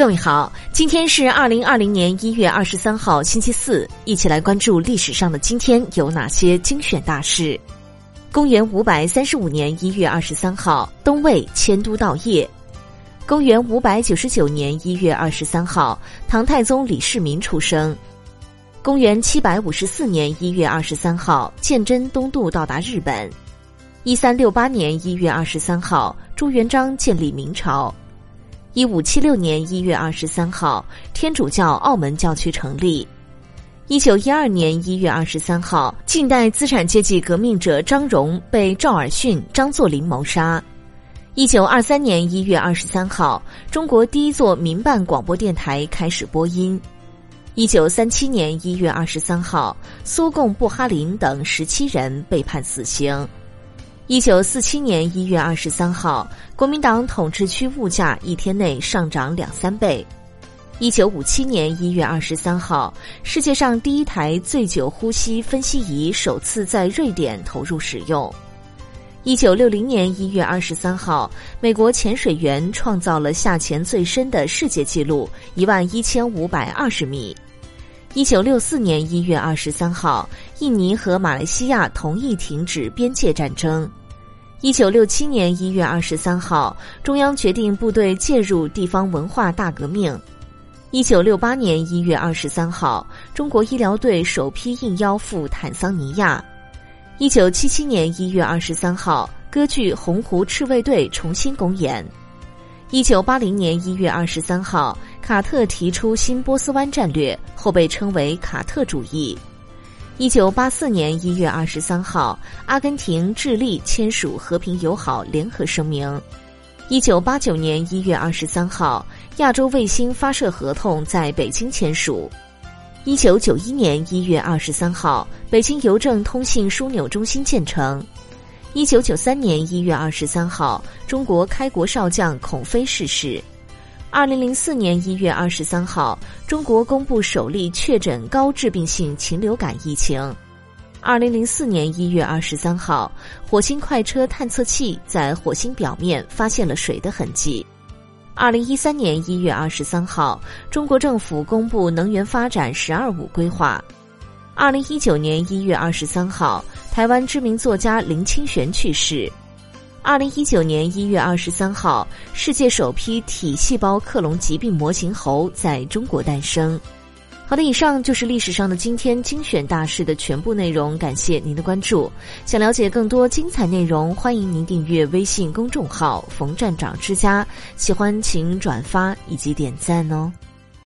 各位好，今天是二零二零年一月二十三号，星期四，一起来关注历史上的今天有哪些精选大事。公元五百三十五年一月二十三号，东魏迁都到邺。公元五百九十九年一月二十三号，唐太宗李世民出生。公元七百五十四年一月二十三号，鉴真东渡到达日本。一三六八年一月二十三号，朱元璋建立明朝。一五七六年一月二十三号，天主教澳门教区成立。一九一二年一月二十三号，近代资产阶级革命者张荣被赵尔巽、张作霖谋杀。一九二三年一月二十三号，中国第一座民办广播电台开始播音。一九三七年一月二十三号，苏共布哈林等十七人被判死刑。一九四七年一月二十三号，国民党统治区物价一天内上涨两三倍。一九五七年一月二十三号，世界上第一台醉酒呼吸分析仪首次在瑞典投入使用。一九六零年一月二十三号，美国潜水员创造了下潜最深的世界纪录一万一千五百二十米。一九六四年一月二十三号，印尼和马来西亚同意停止边界战争。一九六七年一月二十三号，中央决定部队介入地方文化大革命。一九六八年一月二十三号，中国医疗队首批应邀赴坦桑尼亚。一九七七年一月二十三号，歌剧《洪湖赤卫队》重新公演。一九八零年一月二十三号，卡特提出新波斯湾战略，后被称为卡特主义。一九八四年一月二十三号，阿根廷、智利签署和平友好联合声明。一九八九年一月二十三号，亚洲卫星发射合同在北京签署。一九九一年一月二十三号，北京邮政通信枢纽中心建成。一九九三年一月二十三号，中国开国少将孔飞逝世。二零零四年一月二十三号，中国公布首例确诊高致病性禽流感疫情。二零零四年一月二十三号，火星快车探测器在火星表面发现了水的痕迹。二零一三年一月二十三号，中国政府公布能源发展“十二五”规划。二零一九年一月二十三号，台湾知名作家林清玄去世。二零一九年一月二十三号，世界首批体细胞克隆疾病模型猴在中国诞生。好的，以上就是历史上的今天精选大事的全部内容，感谢您的关注。想了解更多精彩内容，欢迎您订阅微信公众号“冯站长之家”，喜欢请转发以及点赞哦。